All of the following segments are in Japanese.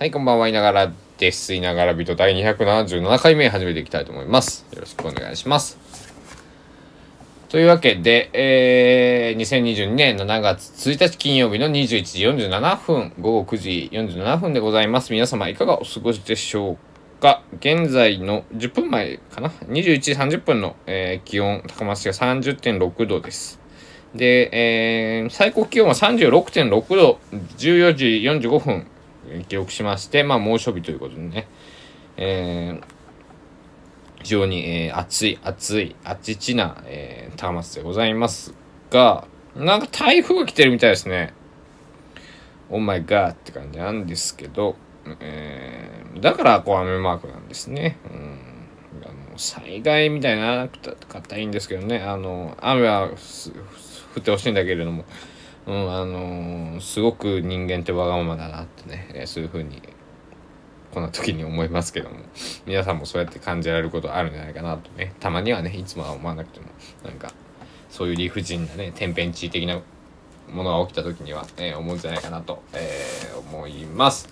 はい、こんばんは、いながらです。いながら人第277回目始めていきたいと思います。よろしくお願いします。というわけで、えー、2022年7月1日金曜日の21時47分、午後9時47分でございます。皆様いかがお過ごしでしょうか？現在の10分前かな ?21 時30分の、えー、気温、高松市が30.6度です。で、えー、最高気温は36.6度、14時45分、記録しまして、まあ、猛暑日ということでね、えー、非常に、えー、暑い、暑い、あちちな、えー、高松でございますが、なんか台風が来てるみたいですね。オーマイガーって感じなんですけど、えー、だからこう雨マークなんですね。うん、あの災害みたいなかったらいいんですけどね、あの雨は降ってほしいんだけれども、うん、あの、すごく人間ってわがままだなってね、え、そういうふうにこんな時に思いますけども。皆さんもそうやって感じられることあるんじゃないかなとね。たまにはねいつもは思わなくてもなんかそういう理不尽なね天変地異的なものが起きた時には、え、思うんじゃないかなと、えー、思います。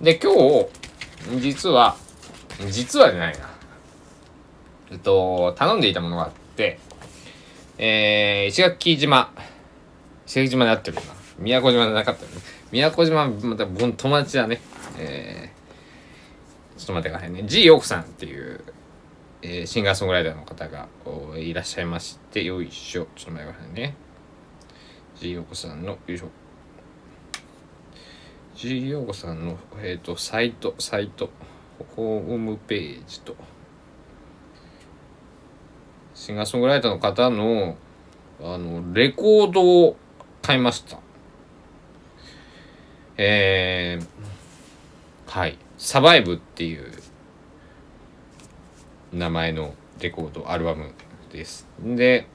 で今日実は実はじゃないな。えっと頼んでいたものがあってえー、石垣島石垣島で会ってるな。宮古島じゃなかったよね。宮古島、また友達だね。えー、ちょっと待ってくださいね。G ヨークさんっていう、えー、シンガーソングライターの方がいらっしゃいまして、よいしょ。ちょっと待ってくださいね。G ヨークさんの、よいしょ。G ヨークさんの、えっ、ー、と、サイト、サイト、ホームページと、シンガーソングライターの方の、あの、レコードを買いました。えー、はい。サバイブっていう名前のレコード、アルバムです。で、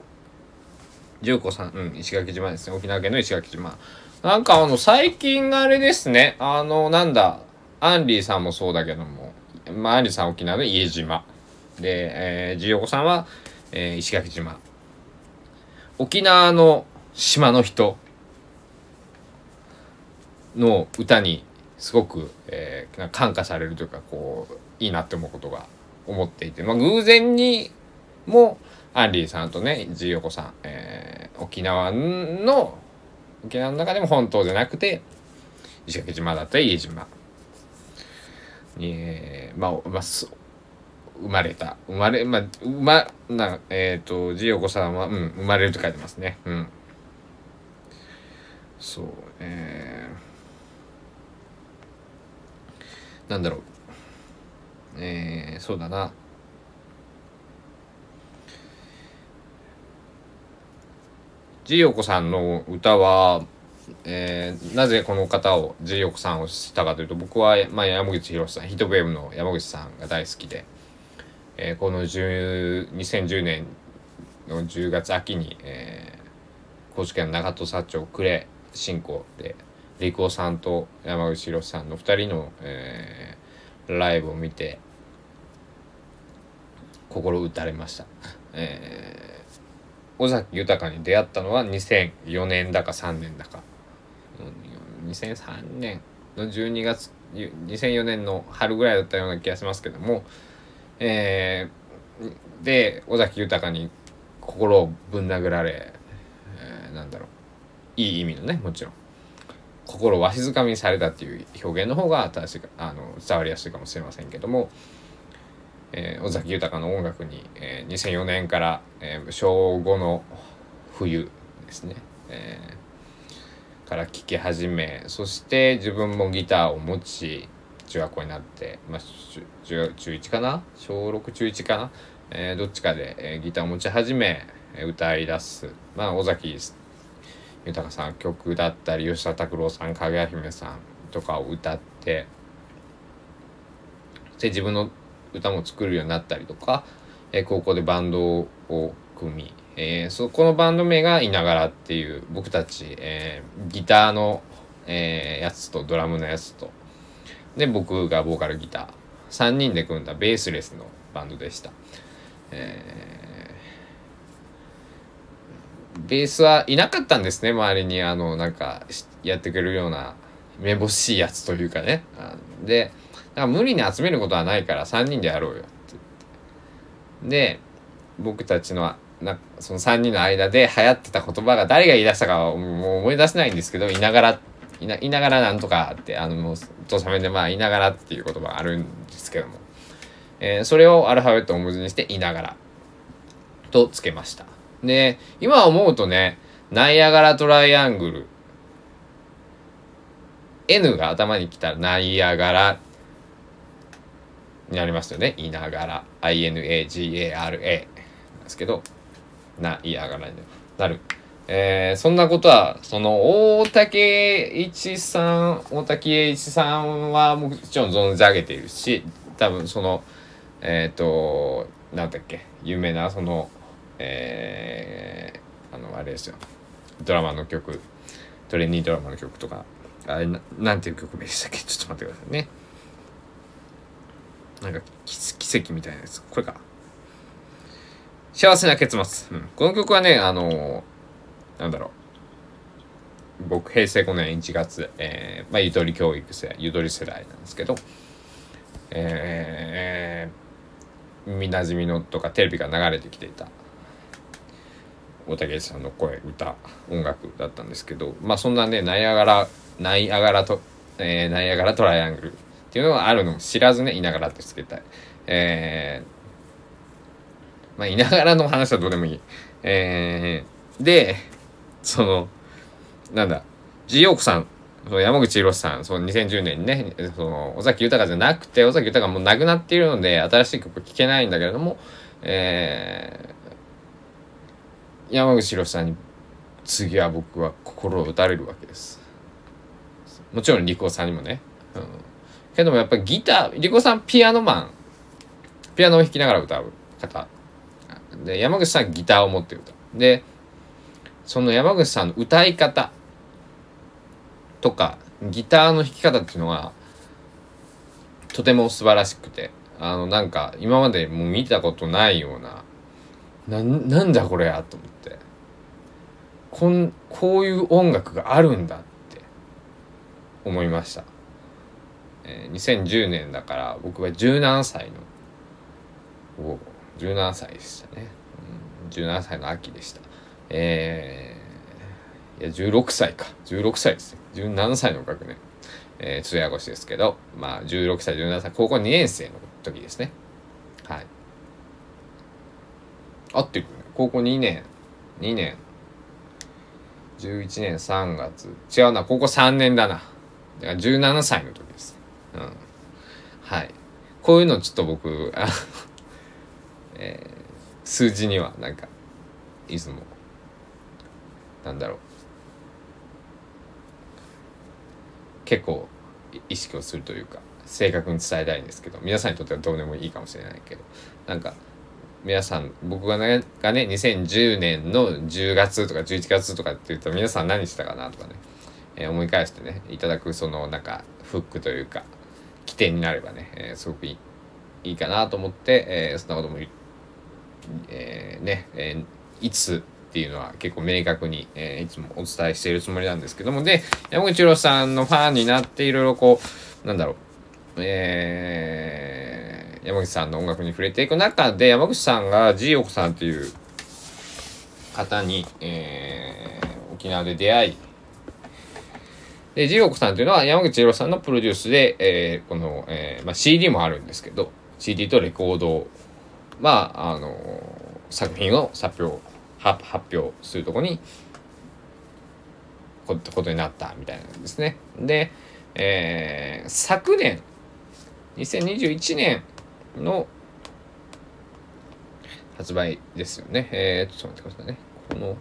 純子さん、うん、石垣島ですね。沖縄県の石垣島。なんかあの、最近あれですね。あの、なんだ、アンリーさんもそうだけども、まあ、アンリーさん沖縄の家島。で、えー、ジヨコさんは、えー、石垣島。沖縄の島の人の歌にすごく、えー、感化されるというかこういいなって思うことが思っていて、まあ、偶然にもアンリーさんとねジーヨコさん、えー、沖縄の沖縄の中でも本島じゃなくて石垣島だったり家島。に、えー、まあ、まあ、生まれた。生まれまあ生まなえっ、ー、とジーヨコさんは、うん、生まれると書いてますね。うん。そうえー。なんだろう。えー、そうだな。ジーヨコさんの歌は、えー、なぜこの方をジーヨコさんをしたかというと僕は、まあ、山口博さんヒットウェーブの山口さんが大好きで、えー、この2010年の10月秋に、えー、高知県長門社長呉新興でリコさんと山口博さんの2人の、えー、ライブを見て心打たれました、えー、尾崎豊に出会ったのは2004年だか3年だか。2003年の12月2004年の春ぐらいだったような気がしますけども、えー、で尾崎豊に心をぶん殴られ、えー、なんだろう。いい意味のねもちろん。心をわしづかみにされたっていう表現の方が正しいあの伝わりやすいかもしれませんけども、えー、尾崎豊の音楽に、えー、2004年から、えー、小5の冬ですね、えー、から聴き始めそして自分もギターを持ち中学校になって、まあ、中中1かな？小6中1かな、えー、どっちかで、えー、ギターを持ち始め歌い出す、まあ、尾崎豊さん曲だったり吉田拓郎さんかぐや姫さんとかを歌ってで自分の歌も作るようになったりとか、えー、高校でバンドを組み、えー、そこのバンド名が「いながら」っていう僕たち、えー、ギターの、えー、やつとドラムのやつとで僕がボーカルギター3人で組んだベースレスのバンドでした。えーベースはいなかったんですね周りにあのなんかやってくれるようなめぼしいやつというかね。でだから無理に集めることはないから3人でやろうよってって。で僕たちのなその3人の間で流行ってた言葉が誰が言い出したかはもう思い出せないんですけどいながらいないながらなんとかってあのもう土佐弁でまあいながらっていう言葉があるんですけども、えー、それをアルファベットを文字にしていながらとつけました。で今思うとねナイアガラトライアングル N が頭に来たらナイアガラになりますよね。いながら。I-N-A-G-A-R-A ですけど、な、いやがらになる。えー、そんなことは、その、大竹一さん、大竹栄一さんはもちろん存じ上げているし、多分その、えっ、ー、と、なんだっけ、有名な、その、えー、あの、あれですよ。ドラマの曲、トレンディードラマの曲とか、あれな、んていう曲名でしたっけ？ちょっと待ってくださいね。なんか奇跡みたいなやつ。これか。幸せな結末。うん。この曲はね、あのー、なんだろう。僕、平成5年1月、えー、まあ、ゆとり教育世、ゆとり世代なんですけど、えー、耳なじみのとかテレビが流れてきていた大竹さんの声歌音楽だったんですけどまあそんなねナイアガラナイアガラと、えー、ナイアガラトライアングルっていうのがあるのも知らずね、いながらってつけたい。えー、まあ、いながらの話はどうでもいい。えー、で、その、なんだ、G ヨークさん、その山口博さん、その2010年にね、その、尾崎豊じゃなくて、尾崎豊がもう亡くなっているので、新しい曲聴けないんだけれども、えー、山口博さんに、次は僕は心を打たれるわけです。もちろん、リコさんにもね。うんけどもやっぱギター、リコさんピアノマン、ピアノを弾きながら歌う方。で、山口さんギターを持って歌う。で、その山口さんの歌い方とか、ギターの弾き方っていうのは、とても素晴らしくて、あの、なんか、今までもう見たことないような、な、なんだこれやと思って。こん、こういう音楽があるんだって思いました。えー、2010年だから僕は17歳のお17歳でしたね、うん、17歳の秋でした。えー、いや16歳か。16歳ですね。17歳の学年。えー、通夜越しですけどまあ16歳17歳高校2年生の時ですね。はい。合ってるね。高校2年2年。11年3月違うな高校3年だなだから17歳の時ですうん。はい。こういうのちょっと僕、えー、数字にはなんか、いつも、なんだろう。結構意識をするというか、正確に伝えたいんですけど、皆さんにとってはどうでもいいかもしれないけど、なんか、皆さん、僕がね、がね、2010年の10月とか11月とかって言ったら皆さん何してたかなとかね、えー、思い返してね、いただくそのなんかフックというか、起点になればね、えー、すごくいいいいかなと思って、えー、そんなことも、えー、ね、えー、いつっていうのは結構明確に、えー、いつもお伝えしているつもりなんですけども、で、山口郎さんのファンになっていろいろこう、なんだろう、えー、山口さんの音楽に触れていく中で、山口さんが G オコさんっていう方に、えー、沖縄で出会い、で、ジオコさんというのは山口博さんのプロデュースで、えー、この、えーまあ、CD もあるんですけど、CD とレコードを、まあ、あの作品を発表、発表するとこに、こことになったみたいなんですね。で、えー、昨年、2021年の発売ですよね。えー、ちょっと待ってくださいね。この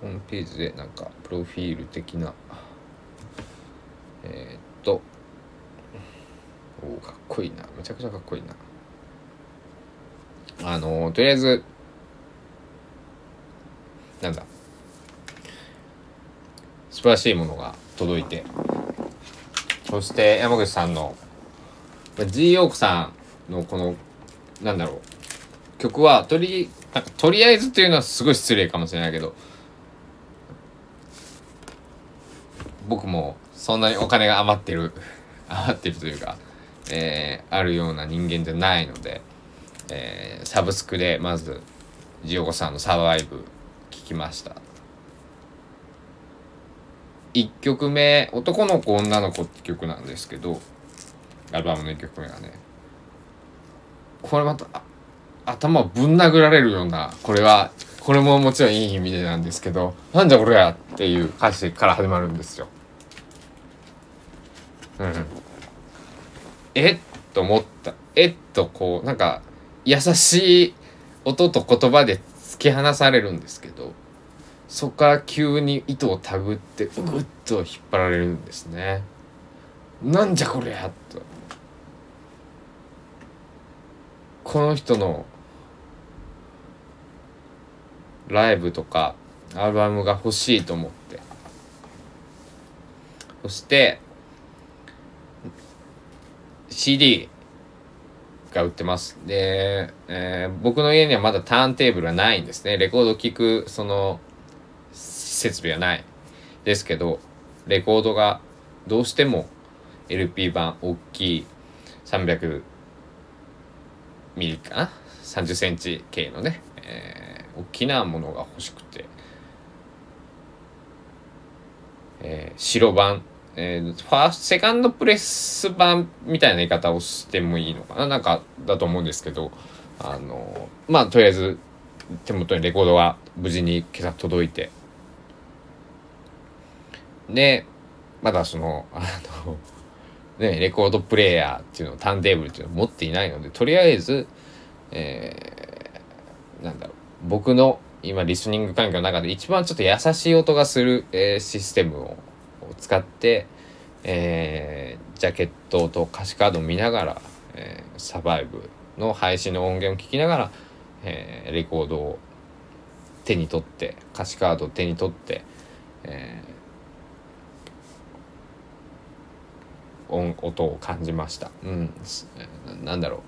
ホームページでなんか、プロフィール的な、えー、っと。おかっこいいな。めちゃくちゃかっこいいな。あのとりあえずなんだ。素晴らしいものが届いて。そして山口さんの G ヨークさんのこのなんだろう。曲はとりなんかとりあえずっていうのはすごい失礼かもしれないけど僕もそんなにお金が余ってる 余ってるというか、えー、あるような人間じゃないので、えー、サブスクでまずジオコさんのサバイブ聞きました。1曲目「男の子女の子」って曲なんですけどアルバムの1曲目がねこれまた頭をぶん殴られるようなこれはこれももちろんいい意味でなんですけどなんじゃこれやっていう歌詞から始まるんですよ。うん。えっと思った。えっとこうなんか優しい音と言葉で突き放されるんですけどそこから急に糸をたぐってぐっと引っ張られるんですね。なんじゃこりゃと。この人のライブとかアルバムが欲しいと思って。そして CD が売ってます。で、えー、僕の家にはまだターンテーブルはないんですね。レコード聴くその設備はないですけどレコードがどうしても LP 版大きい300ミリかな？30センチ系のね、えー、大きなものが欲しくて、えー、白版、えー、ファーストセカンドプレス版みたいな言い方をしてもいいのかな？なんかだと思うんですけどあのまあとりあえず手元にレコードが無事に今朝届いて。でまだそのあのね、レコードプレーヤーっていうのをターンテーブルっていうのを持っていないのでとりあえず、えー、なんだろう僕の今リスニング環境の中で一番ちょっと優しい音がする、えー、システムを使って、えー、ジャケットと歌詞カードを見ながら、えー、サバイブの配信の音源を聞きながら、えー、レコードを手に取って歌詞カードを手に取って、えー音音を感じました。うん。なんだろう。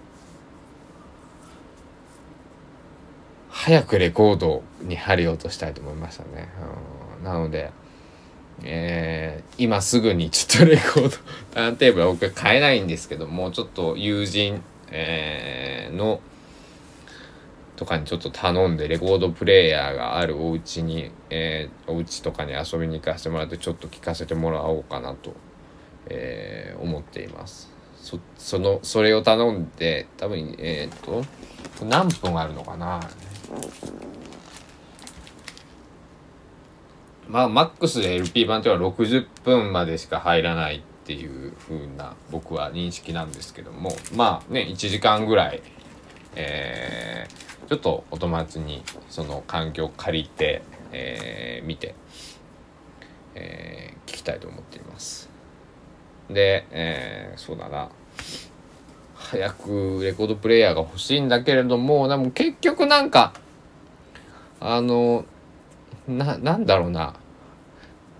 早くレコードに針落としたいと思いましたね、うん、なのでえー、今すぐにちょっとレコード ターンテーブルは僕買えないんですけどもちょっと友人、えー、のとかにちょっと頼んでレコードプレーヤーがあるお家に、えー、お家とかに遊びに行かせてもらってちょっと聞かせてもらおうかなとえー、思っています。そそのそれを頼んで多分えっ、と何分あるのかな。まあマックスで LP 版っていうのは60分までしか入らないっていう風な僕は認識なんですけども。まあね1時間ぐらいえー、ちょっとお友達にその環境を借りて、えー、見て、えー、聞きたいと思っています。で、えー、そうだな。早くレコードプレーヤーが欲しいんだけれども、でも結局なんか、あの、な、なんだろうな。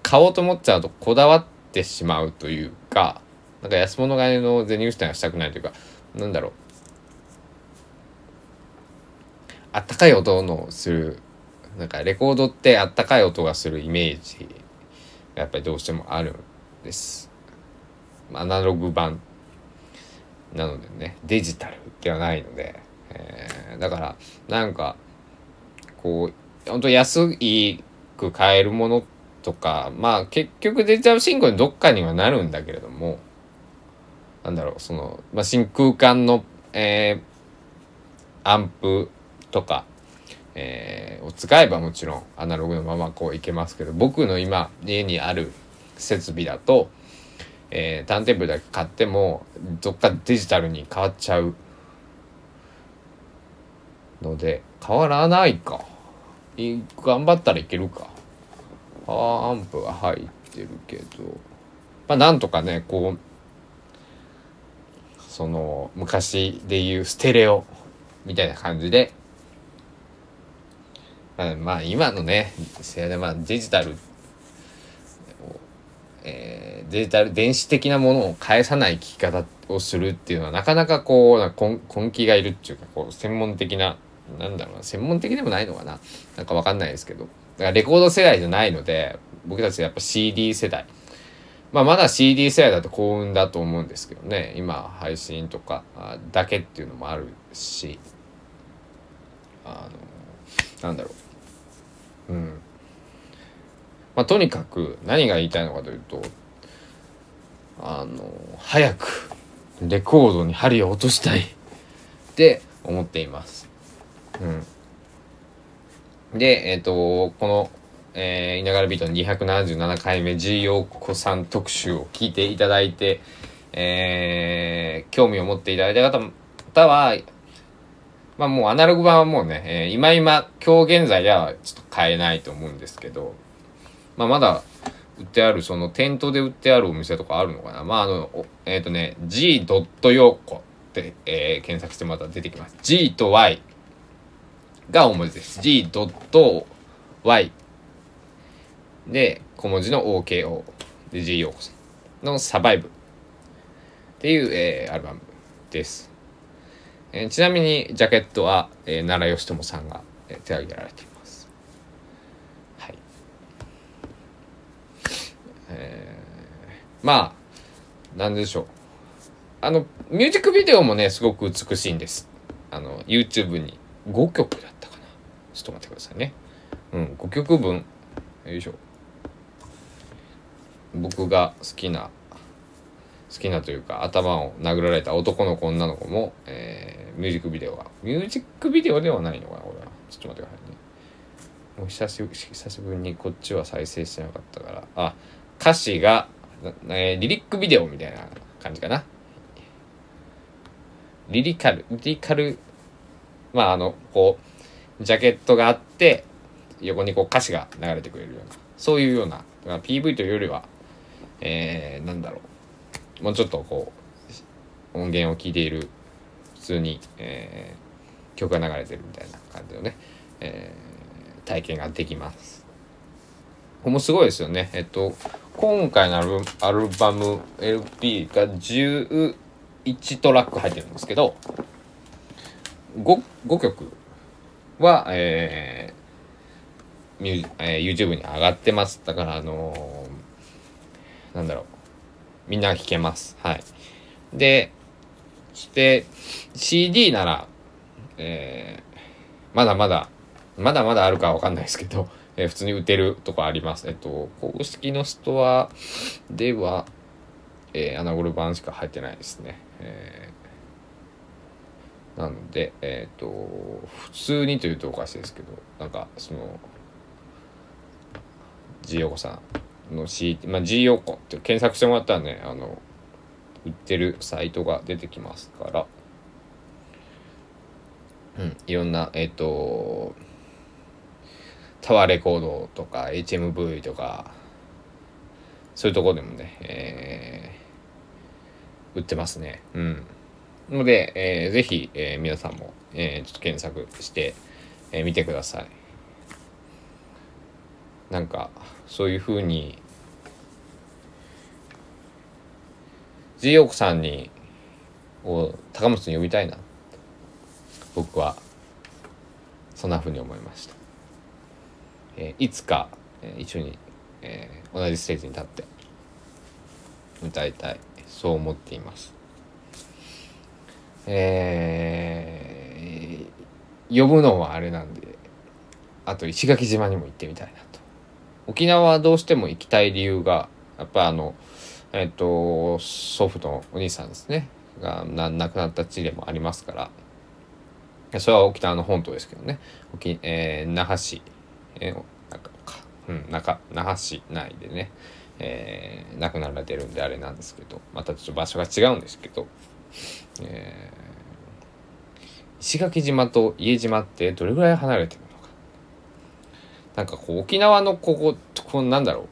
買おうと思っちゃうとこだわってしまうというか、なんか安物買いの銭失いがしたくないというか、なんだろう。あったかい音のする、なんかレコードってあったかい音がするイメージがやっぱりどうしてもあるんです。アナログ版なのでねデジタルではないので、えー、だからなんかこう本当安く買えるものとかまあ結局デジタル進行にどっかにはなるんだけれどもなんだろうその、まあ、真空管の、えー、アンプとか、えー、を使えばもちろんアナログのままこういけますけど僕の今家にある設備だとえー、ターンテーブルだけ買ってもどっかデジタルに変わっちゃうので変わらないか。い頑張ったらいけるか。パワーアンプが入ってるけど。まあなんとかねこうその昔でいうステレオみたいな感じで。まあ今のねまあデジタル、デジタル電子的なものを返さない聞き方をするっていうのはなかなかこう根気がいるっていうかこう専門的ななんだろうな専門的でもないのかな。なんかわかんないですけど。だからレコード世代じゃないので僕たちやっぱ CD 世代。まあまだ CD 世代だと幸運だと思うんですけどね。今配信とかだけっていうのもあるし。あのなんだろう。うん。まあとにかく何が言いたいのかというとあの早くレコードに針を落としたいって思っています。うん、で、えっ、ー、とこの、えー、稲柄ビートの277回目 G 陽子さん特集を聞いていただいて、えー、興味を持っていただいた方は、まあもうアナログ版はもうね、えー、今今、今日現在ではちょっと買えないと思うんですけど、まあまだ売ってある、その店頭で売ってあるお店とかあるのかな？まああの、えっ、ー、とね、g. ヨコって、えー、検索してもらった出てきます。G と Y が大文字です。G. Y で、小文字の OKO で G ヨーコさんのサバイブっていう、えー、アルバムです。えー、ちなみにジャケットは、えー、奈良義朝さんが、えー、手挙げられています。え、まあ、なんでしょう。あの、ミュージックビデオもね、すごく美しいんです。あの、YouTube に5曲だったかな。ちょっと待ってくださいね。うん、5曲分。よいしょ。僕が好きな、好きなというか、頭を殴られた男の子、女の子も、えー、ミュージックビデオが。ミュージックビデオではないのかな、俺は。ちょっと待ってくださいね。もう、久しぶりにこっちは再生してなかったから。あ、歌詞が、えー、リリックビデオみたいな感じかな。リリカル、リリカル、まああの、こう、ジャケットがあって、横にこう歌詞が流れてくれるような、そういうような、まあ PV というよりは、えー、なんだろう、もうちょっとこう、音源を聴いている、普通に、えー、曲が流れてるみたいな感じのね、えー、体験ができます。これもすごいですよね。えっと、今回のアルバム LP が11トラック入ってるんですけど 5, 5曲は、えーミュえー、YouTube に上がってます。だからあのー、なんだろう。みんな聴けます。はい。でして CD なら、えー、まだまだまだまだあるかわかんないですけどえー、普通に売ってるとこあります。えっと、公式のストアでは、えー、アナゴル版しか入ってないですね。えー、なので、えっ、と、普通にというとおかしいですけど、なんか、その、G ヨコさんの C、まあ、G ヨコって検索してもらったらね、あの、売ってるサイトが出てきますから、うん、いろんな、えっ、ー、と、タワーレコードとか HMV とかそういうとこでもね、えー、売ってますね。うん。ので、えー、ぜひ、えー、皆さんも、えー、ちょっと検索してみ、えー、見てください。なんか、そういうふうに、G ヨークさんに、を高松に呼びたいな。僕は、そんなふうに思いました。えー、いつか、え、一緒に、えー、同じステージに立って歌いたい。そう思っています。えー、呼ぶのはあれなんであと石垣島にも行ってみたいなと。沖縄はどうしても行きたい理由がやっぱあのえっ、と祖父のお兄さんですね。が亡くなった地でもありますから。それは沖縄の本島ですけどね。沖、えー、那覇市。えー、なんかうん、中那覇市内でね、えー、亡くなられてるんであれなんですけどまたちょっと場所が違うんですけど、えー、石垣島と家島ってどれぐらい離れてるのか。なんかこう沖縄のこここうなんだろう。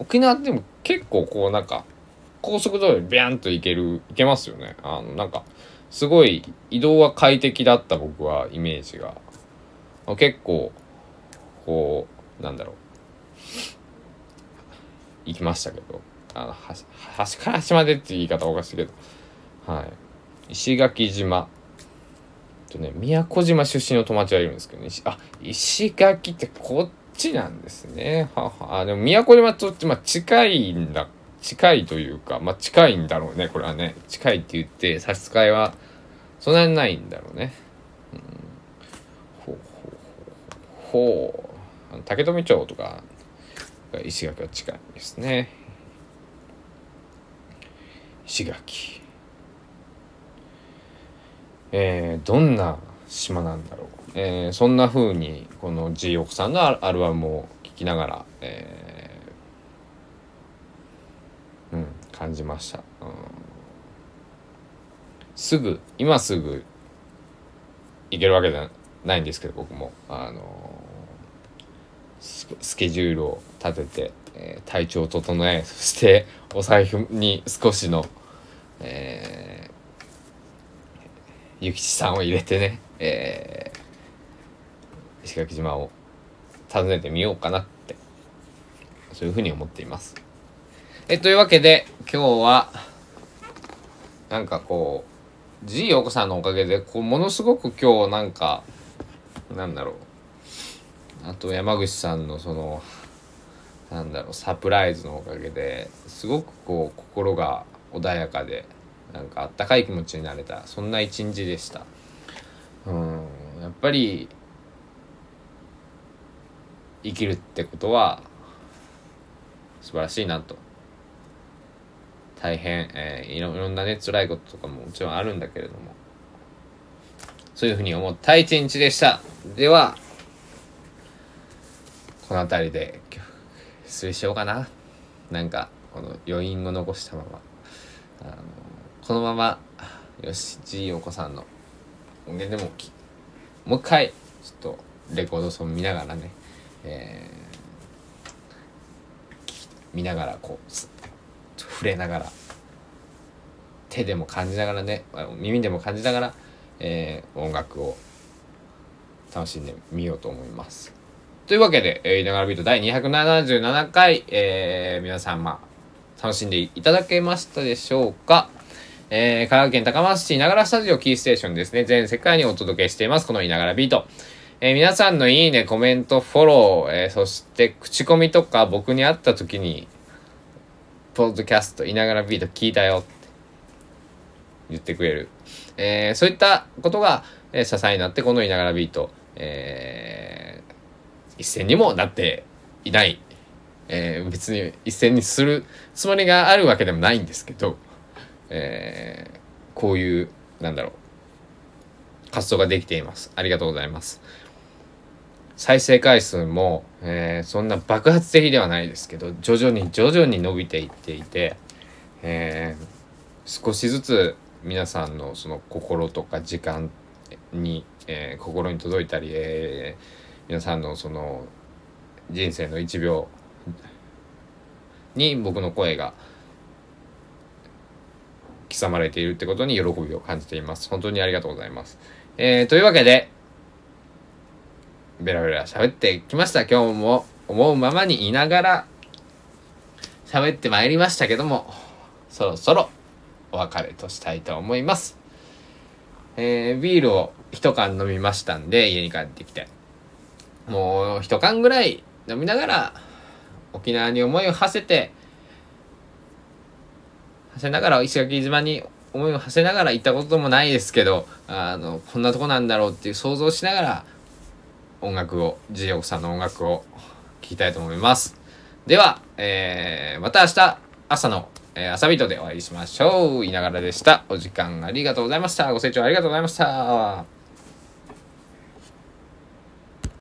沖縄でも結構こうなんか高速道路ビャンと行ける行けますよね。あのなんかすごい移動は快適だった僕はイメージが。結構こうなんだろう。行きましたけど。あの端から端までって言い方おかしいけど。はい。石垣島。とね宮古島出身の友達がいるんですけどね。あ石垣ってこっちなんですね。はは。あでも宮古島と、まあ、近いんだ近いというか、まあ、近いんだろうね、これはね。近いって言って差し支えはそんなにないんだろうね。うん、ほうほうほうほう。竹富町とか石垣は近いですね。石垣。えー、どんな島なんだろう。えー、そんな風にこの G 奥さんのアルバムを聴きながら、えー、うん、感じました、うん、すぐ今すぐ行けるわけじゃないんですけど僕もあのスケジュールを立てて、えー、体調を整えそして お財布に少しの、えー、諭吉さんを入れてね、えー、石垣島を訪ねてみようかなってそういうふうに思っています。えというわけで今日はなんかこう G 陽子さんのおかげでこうものすごく今日なんかなんだろうあと山口さんのそのなんだろうサプライズのおかげですごくこう心が穏やかでなんかあったかい気持ちになれたそんな一日でした。うんやっぱり生きるってことは素晴らしいなと。大変、えー、いろいろんなね辛いこととかももちろんあるんだけれども。そういうふうに思った一日でした。ではこの辺りで失礼しようかななんかこの余韻を残したままあのこのままよしじいお子さんの音源でももう一回ちょっとレコードソン見ながらねえー、見ながらこう触れながら手でも感じながらね耳でも感じながら、えー、音楽を楽しんでみようと思います。というわけで、えー、いながらビート第277回、えー、皆さん、まあ、楽しんでいただけましたでしょうか？えー、香川県高松市いながらスタジオキーステーションですね。全世界にお届けしています。このいながらビート。えー、皆さんのいいね、コメント、フォロー、えー、そして口コミとか僕に会った時に、ポッドキャストいながらビート聞いたよって言ってくれる。えー、そういったことが、えー、支えになって、このいながらビート、えー、一戦にもなっていない。えー、別に一戦にするつもりがあるわけでもないんですけど、えー、こういう、なんだろう、活動ができています。ありがとうございます。再生回数も、えー、そんな爆発的ではないですけど徐々に徐々に伸びていっていて、えー、少しずつ皆さんのその心とか時間に、えー、心に届いたり、えー、皆さんのその人生の1秒に僕の声が刻まれているってことに喜びを感じています。本当にありがとうございます。えー、というわけで、ベラベラ喋ってきました。今日も思うままにいながら喋ってまいりましたけども、そろそろお別れとしたいと思います。えー、ビールを一缶飲みましたんで、家に帰ってきて。もう一缶ぐらい飲みながら、沖縄に思いを馳せて、馳せながら、石垣島に思いを馳せながら行ったこともないですけど、あの、こんなとこなんだろうっていう想像しながら、音楽を、ジオさんの音楽を聴きたいと思います。では、えー、また明日朝の、えー、朝ビートでお会いしましょう。いながらでした。お時間ありがとうございました。ご清聴ありがとうございました。